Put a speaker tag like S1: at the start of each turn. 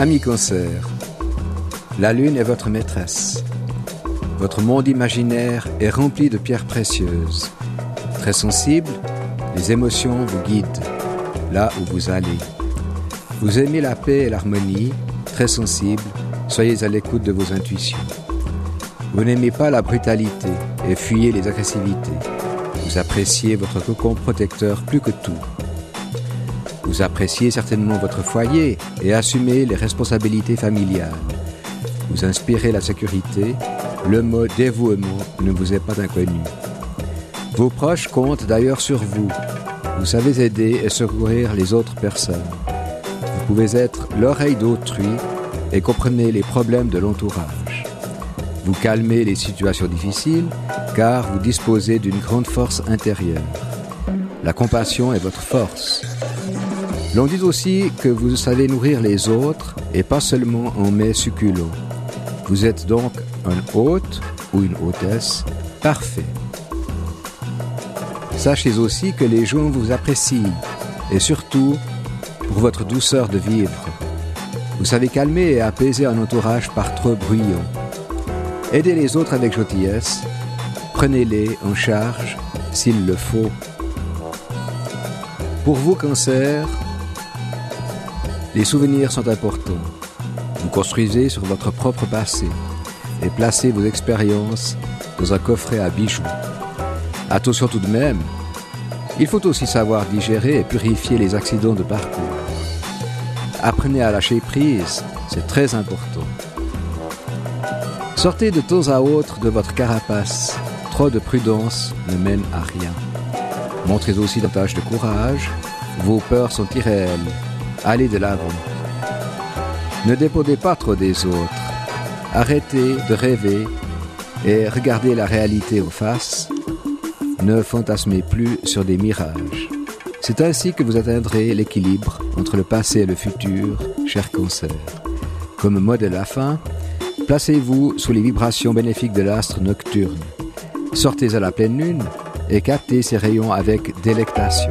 S1: Ami cancer, la lune est votre maîtresse. Votre monde imaginaire est rempli de pierres précieuses. Très sensible, les émotions vous guident là où vous allez. Vous aimez la paix et l'harmonie, très sensible, soyez à l'écoute de vos intuitions. Vous n'aimez pas la brutalité et fuyez les agressivités. Vous appréciez votre cocon protecteur plus que tout. Vous appréciez certainement votre foyer et assumez les responsabilités familiales. Vous inspirez la sécurité, le mot dévouement ne vous est pas inconnu. Vos proches comptent d'ailleurs sur vous. Vous savez aider et secourir les autres personnes. Vous pouvez être l'oreille d'autrui et comprenez les problèmes de l'entourage. Vous calmez les situations difficiles car vous disposez d'une grande force intérieure. La compassion est votre force. L'on dit aussi que vous savez nourrir les autres et pas seulement en mets succulents. Vous êtes donc un hôte ou une hôtesse parfait. Sachez aussi que les gens vous apprécient et surtout pour votre douceur de vivre. Vous savez calmer et apaiser un entourage par trop bruyant. Aidez les autres avec gentillesse, prenez-les en charge s'il le faut. Pour vous, cancer, les souvenirs sont importants. Vous construisez sur votre propre passé et placez vos expériences dans un coffret à bijoux. Attention tout de même, il faut aussi savoir digérer et purifier les accidents de parcours. Apprenez à lâcher prise, c'est très important. Sortez de temps à autre de votre carapace. Trop de prudence ne mène à rien. Montrez aussi davantage de courage. Vos peurs sont irréelles. Allez de l'avant. Ne dépendez pas trop des autres. Arrêtez de rêver et regardez la réalité aux faces. Ne fantasmez plus sur des mirages. C'est ainsi que vous atteindrez l'équilibre entre le passé et le futur, cher cancer. Comme mot de la fin, placez-vous sous les vibrations bénéfiques de l'astre nocturne. Sortez à la pleine lune et captez ses rayons avec délectation.